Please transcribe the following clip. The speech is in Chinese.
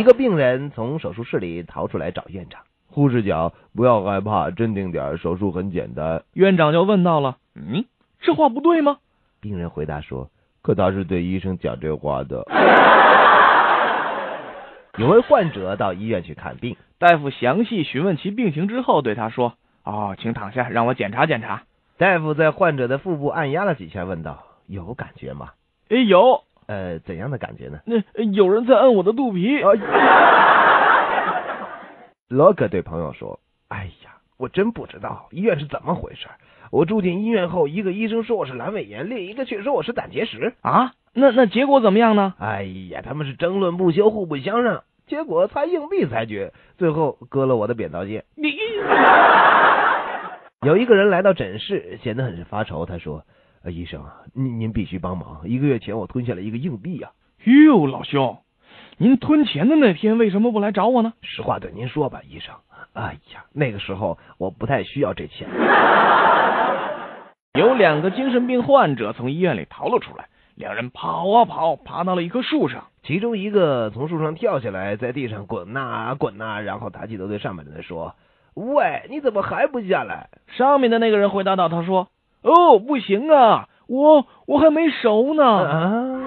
一个病人从手术室里逃出来找院长。护士讲：“不要害怕，镇定点，手术很简单。”院长就问到了：“嗯，这话不对吗？”病人回答说：“可他是对医生讲这话的。”有位患者到医院去看病，大夫详细询问其病情之后，对他说：“哦，请躺下，让我检查检查。”大夫在患者的腹部按压了几下，问道：“有感觉吗？”“哎，有。”“呃，怎样的感觉呢？”“那有人在按我的肚皮。”罗格对朋友说：“哎呀，我真不知道医院是怎么回事。我住进医院后，一个医生说我是阑尾炎，另一个却说我是胆结石。啊，那那结果怎么样呢？哎呀，他们是争论不休，互不相让。结果猜硬币裁决，最后割了我的扁桃腺。你有一个人来到诊室，显得很是发愁。他说：‘医生，您您必须帮忙。一个月前我吞下了一个硬币啊。’哟，老兄。”您吞钱的那天为什么不来找我呢？实话对您说吧，医生。哎呀，那个时候我不太需要这钱。有两个精神病患者从医院里逃了出来，两人跑啊跑，爬到了一棵树上。其中一个从树上跳下来，在地上滚呐滚呐，然后抬起头对上面的人说：“喂，你怎么还不下来？”上面的那个人回答道：“他说，哦，不行啊，我我还没熟呢。”